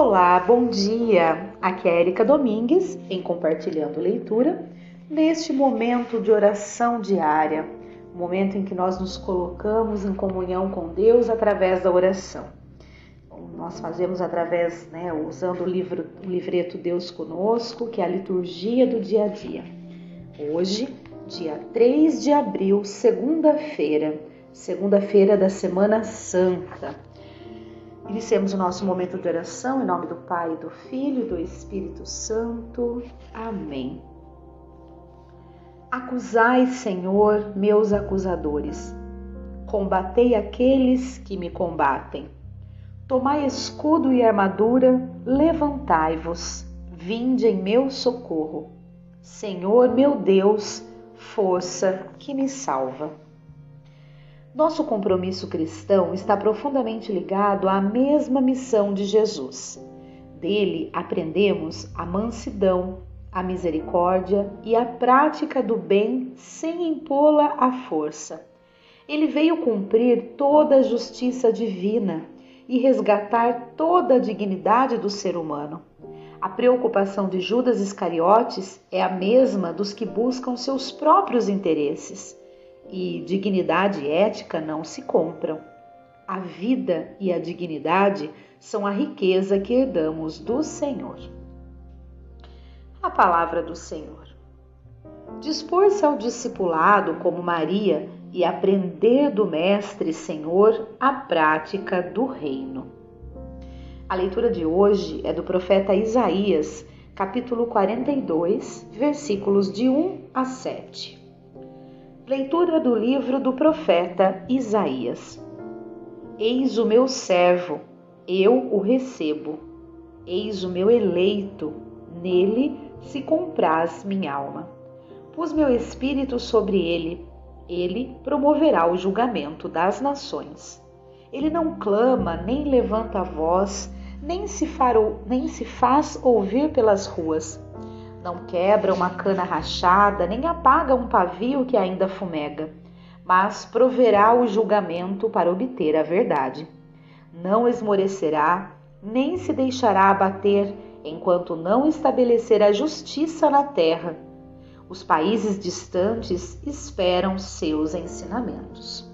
Olá, bom dia! Aqui é Erika Domingues em Compartilhando Leitura, neste momento de oração diária, momento em que nós nos colocamos em comunhão com Deus através da oração. Nós fazemos através, né, usando o, livro, o livreto Deus Conosco, que é a liturgia do dia a dia. Hoje, dia 3 de abril, segunda-feira, segunda-feira da Semana Santa. Iniciemos o nosso momento de oração em nome do Pai, do Filho e do Espírito Santo. Amém. Acusai, Senhor, meus acusadores. Combatei aqueles que me combatem. Tomai escudo e armadura, levantai-vos. Vinde em meu socorro. Senhor, meu Deus, força que me salva. Nosso compromisso cristão está profundamente ligado à mesma missão de Jesus. Dele aprendemos a mansidão, a misericórdia e a prática do bem sem impô-la à força. Ele veio cumprir toda a justiça divina e resgatar toda a dignidade do ser humano. A preocupação de Judas Iscariotes é a mesma dos que buscam seus próprios interesses e dignidade ética não se compram. A vida e a dignidade são a riqueza que herdamos do Senhor. A palavra do Senhor. Dispor-se ao discipulado como Maria e aprender do Mestre Senhor a prática do reino. A leitura de hoje é do profeta Isaías, capítulo 42, versículos de 1 a 7. Leitura do livro do profeta Isaías. Eis o meu servo, eu o recebo. Eis o meu eleito, nele se compraz minha alma. Pus meu espírito sobre ele, ele promoverá o julgamento das nações. Ele não clama, nem levanta a voz, nem se, farou, nem se faz ouvir pelas ruas não quebra uma cana rachada, nem apaga um pavio que ainda fumega, mas proverá o julgamento para obter a verdade. Não esmorecerá, nem se deixará abater, enquanto não estabelecer a justiça na terra. Os países distantes esperam seus ensinamentos.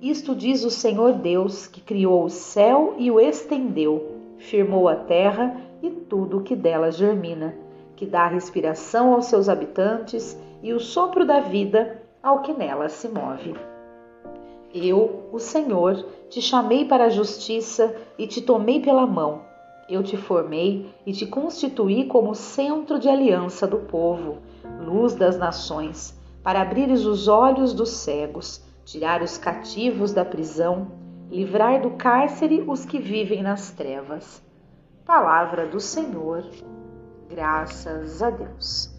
Isto diz o Senhor Deus, que criou o céu e o estendeu, firmou a terra e tudo o que dela germina que dá respiração aos seus habitantes e o sopro da vida ao que nela se move. Eu, o Senhor, te chamei para a justiça e te tomei pela mão. Eu te formei e te constituí como centro de aliança do povo, luz das nações, para abrires os olhos dos cegos, tirar os cativos da prisão, livrar do cárcere os que vivem nas trevas. Palavra do Senhor. Graças a Deus.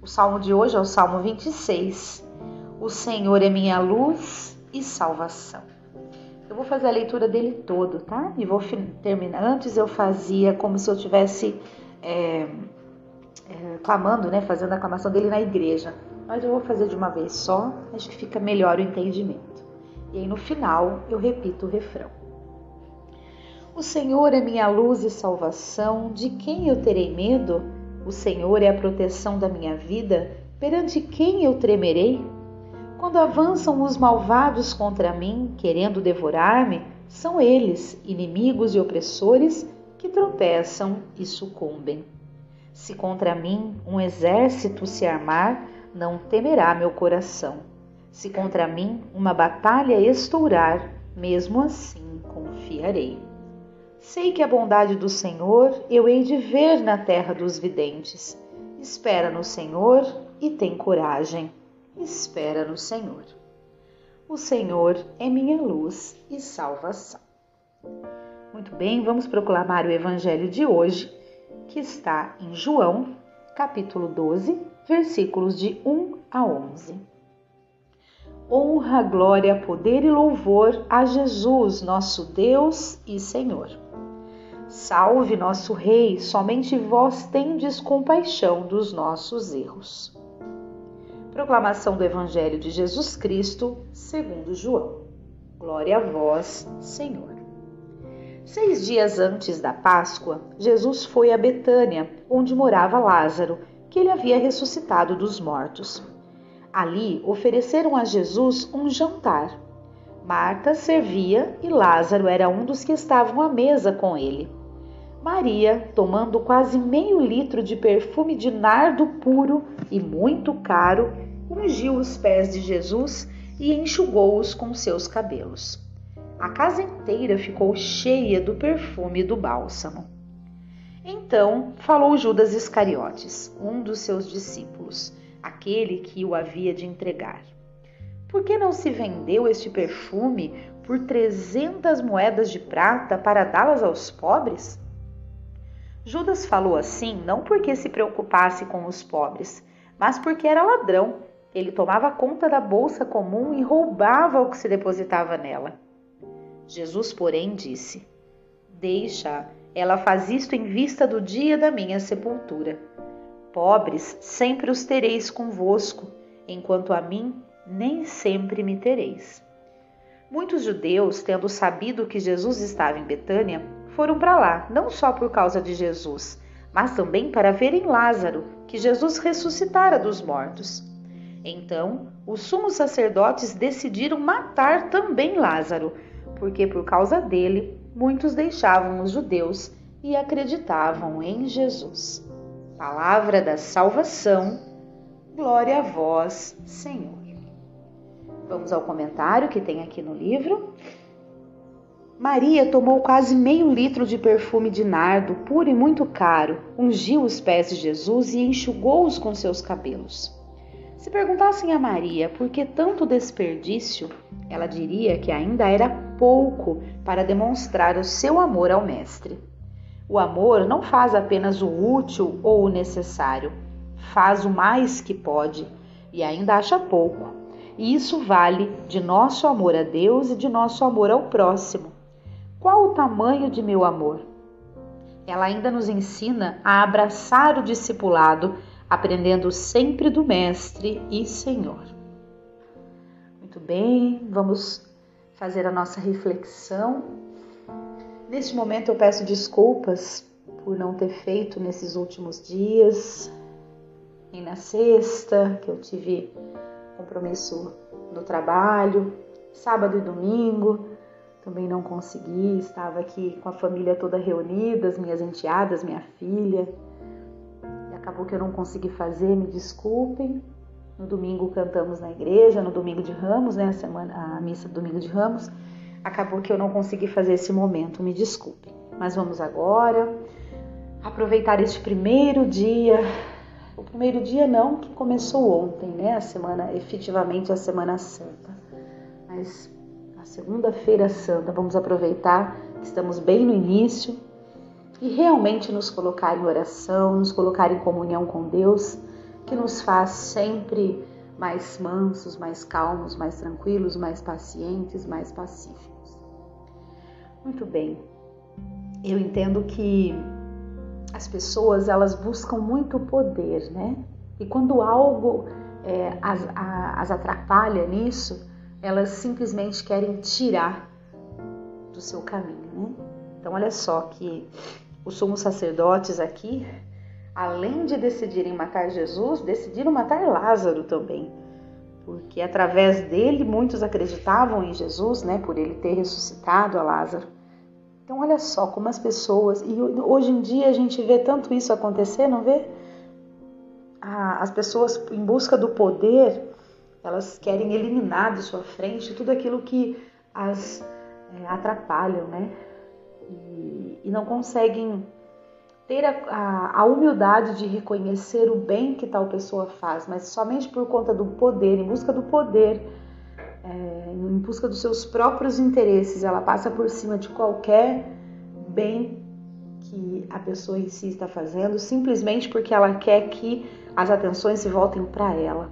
O salmo de hoje é o Salmo 26. O Senhor é minha luz e salvação. Eu vou fazer a leitura dele todo, tá? E vou terminar. Antes eu fazia como se eu tivesse é, é, clamando, né? Fazendo a aclamação dele na igreja. Mas eu vou fazer de uma vez só. Acho que fica melhor o entendimento. E aí no final eu repito o refrão. O Senhor é minha luz e salvação, de quem eu terei medo? O Senhor é a proteção da minha vida, perante quem eu tremerei? Quando avançam os malvados contra mim, querendo devorar-me, são eles, inimigos e opressores, que tropeçam e sucumbem. Se contra mim um exército se armar, não temerá meu coração. Se contra mim uma batalha estourar, mesmo assim confiarei. Sei que a bondade do Senhor eu hei de ver na terra dos videntes. Espera no Senhor e tem coragem. Espera no Senhor. O Senhor é minha luz e salvação. Muito bem, vamos proclamar o evangelho de hoje, que está em João, capítulo 12, versículos de 1 a 11. Honra, glória, poder e louvor a Jesus, nosso Deus e Senhor Salve nosso Rei, somente vós tendes compaixão dos nossos erros. Proclamação do Evangelho de Jesus Cristo, segundo João. Glória a vós, Senhor. Seis dias antes da Páscoa, Jesus foi a Betânia, onde morava Lázaro, que ele havia ressuscitado dos mortos. Ali ofereceram a Jesus um jantar. Marta servia e Lázaro era um dos que estavam à mesa com ele. Maria, tomando quase meio litro de perfume de nardo puro e muito caro, ungiu os pés de Jesus e enxugou-os com seus cabelos. A casa inteira ficou cheia do perfume do bálsamo. Então falou Judas Iscariotes, um dos seus discípulos, aquele que o havia de entregar. Por que não se vendeu este perfume por trezentas moedas de prata para dá-las aos pobres? Judas falou assim não porque se preocupasse com os pobres, mas porque era ladrão. Ele tomava conta da bolsa comum e roubava o que se depositava nela. Jesus, porém, disse: Deixa, ela faz isto em vista do dia da minha sepultura. Pobres sempre os tereis convosco, enquanto a mim nem sempre me tereis. Muitos judeus, tendo sabido que Jesus estava em Betânia, foram para lá, não só por causa de Jesus, mas também para verem Lázaro, que Jesus ressuscitara dos mortos. Então, os sumos sacerdotes decidiram matar também Lázaro, porque por causa dele muitos deixavam os judeus e acreditavam em Jesus. Palavra da salvação, glória a vós, Senhor. Vamos ao comentário que tem aqui no livro. Maria tomou quase meio litro de perfume de nardo, puro e muito caro, ungiu os pés de Jesus e enxugou-os com seus cabelos. Se perguntassem a Maria por que tanto desperdício, ela diria que ainda era pouco para demonstrar o seu amor ao Mestre. O amor não faz apenas o útil ou o necessário, faz o mais que pode e ainda acha pouco. E isso vale de nosso amor a Deus e de nosso amor ao próximo. Qual o tamanho de meu amor? Ela ainda nos ensina a abraçar o discipulado aprendendo sempre do Mestre e Senhor. Muito bem, vamos fazer a nossa reflexão. Neste momento eu peço desculpas por não ter feito nesses últimos dias, nem na sexta, que eu tive compromisso no trabalho, sábado e domingo, também não consegui, estava aqui com a família toda reunida, as minhas enteadas, minha filha acabou que eu não consegui fazer, me desculpem. No domingo cantamos na igreja, no domingo de Ramos, né, a semana a missa do domingo de Ramos. Acabou que eu não consegui fazer esse momento, me desculpem. Mas vamos agora aproveitar este primeiro dia, o primeiro dia não, que começou ontem, né, a semana, efetivamente a semana santa. Mas a segunda-feira santa, vamos aproveitar, estamos bem no início e realmente nos colocar em oração, nos colocar em comunhão com Deus, que nos faz sempre mais mansos, mais calmos, mais tranquilos, mais pacientes, mais pacíficos. Muito bem. Eu entendo que as pessoas elas buscam muito poder, né? E quando algo é, as, a, as atrapalha nisso, elas simplesmente querem tirar do seu caminho, né? Então olha só que os sumos sacerdotes aqui, além de decidirem matar Jesus, decidiram matar Lázaro também, porque através dele muitos acreditavam em Jesus, né, por ele ter ressuscitado a Lázaro. Então olha só como as pessoas, e hoje em dia a gente vê tanto isso acontecer, não vê? as pessoas em busca do poder, elas querem eliminar de sua frente tudo aquilo que as é, atrapalham, né? e, e não conseguem ter a, a, a, humildade de reconhecer o bem que tal pessoa faz, mas somente por conta do poder, em busca do poder, é, em busca dos seus próprios interesses, ela passa por cima de qualquer bem que a pessoa em si está fazendo, simplesmente porque ela quer que as atenções se voltem para ela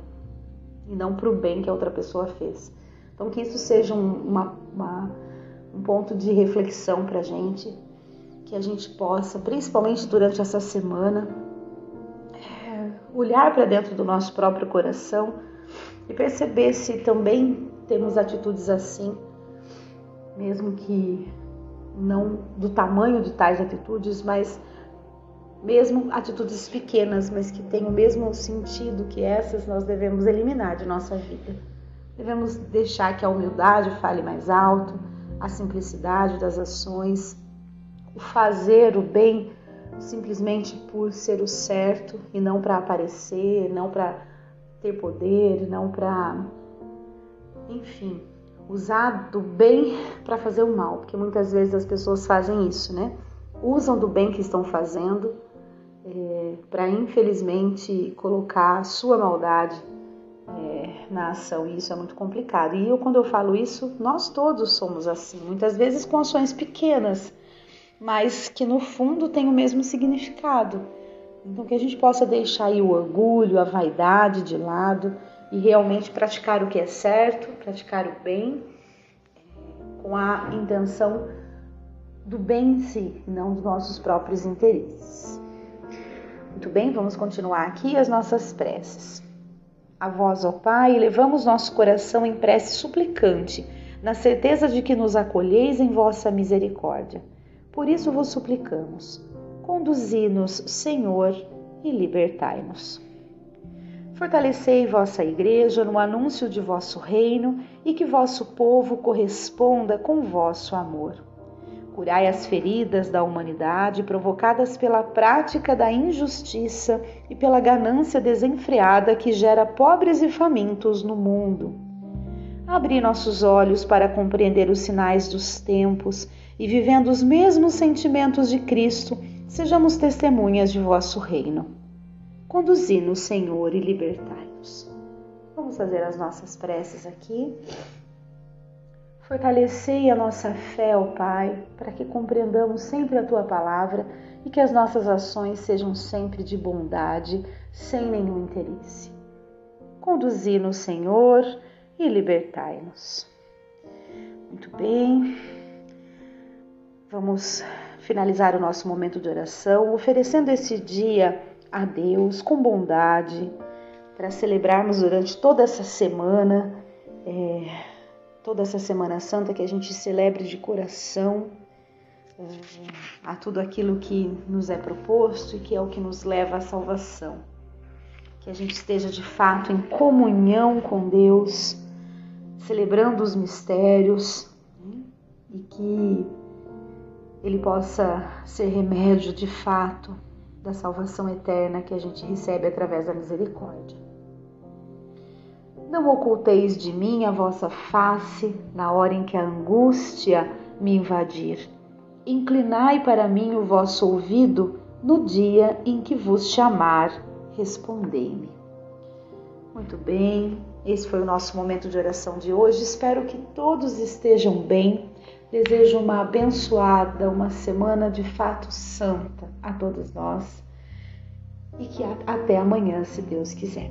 e não para o bem que a outra pessoa fez. Então, que isso seja uma, uma um ponto de reflexão para a gente, que a gente possa, principalmente durante essa semana, é, olhar para dentro do nosso próprio coração e perceber se também temos atitudes assim, mesmo que não do tamanho de tais atitudes, mas mesmo atitudes pequenas, mas que têm o mesmo sentido que essas, nós devemos eliminar de nossa vida. Devemos deixar que a humildade fale mais alto, a simplicidade das ações, o fazer o bem simplesmente por ser o certo e não para aparecer, não para ter poder, não para, enfim, usar do bem para fazer o mal, porque muitas vezes as pessoas fazem isso, né? Usam do bem que estão fazendo é, para infelizmente colocar a sua maldade é, na ação e isso é muito complicado. E eu, quando eu falo isso, nós todos somos assim, muitas vezes com ações pequenas, mas que no fundo têm o mesmo significado. Então, que a gente possa deixar aí o orgulho, a vaidade de lado e realmente praticar o que é certo, praticar o bem, com a intenção do bem em si, não dos nossos próprios interesses. Muito bem, vamos continuar aqui as nossas preces. A vós, ó Pai, levamos nosso coração em prece suplicante, na certeza de que nos acolheis em vossa misericórdia. Por isso vos suplicamos, conduzi-nos, Senhor, e libertai-nos. Fortalecei vossa Igreja no anúncio de vosso reino e que vosso povo corresponda com vosso amor. Curai as feridas da humanidade provocadas pela prática da injustiça e pela ganância desenfreada que gera pobres e famintos no mundo. Abri nossos olhos para compreender os sinais dos tempos e, vivendo os mesmos sentimentos de Cristo, sejamos testemunhas de vosso reino. Conduzi-nos, Senhor, e libertai-nos. Vamos fazer as nossas preces aqui. Fortalecei a nossa fé, ó Pai, para que compreendamos sempre a tua palavra e que as nossas ações sejam sempre de bondade, sem nenhum interesse. Conduzi-nos, Senhor, e libertai-nos. Muito bem. Vamos finalizar o nosso momento de oração oferecendo esse dia a Deus com bondade, para celebrarmos durante toda essa semana, é, toda essa Semana Santa, que a gente celebre de coração é, a tudo aquilo que nos é proposto e que é o que nos leva à salvação. Que a gente esteja de fato em comunhão com Deus, celebrando os mistérios né? e que Ele possa ser remédio de fato da salvação eterna que a gente recebe através da misericórdia. Não oculteis de mim a vossa face na hora em que a angústia me invadir. Inclinai para mim o vosso ouvido no dia em que vos chamar, respondei-me. Muito bem, esse foi o nosso momento de oração de hoje. Espero que todos estejam bem Desejo uma abençoada, uma semana de fato santa a todos nós e que até amanhã, se Deus quiser.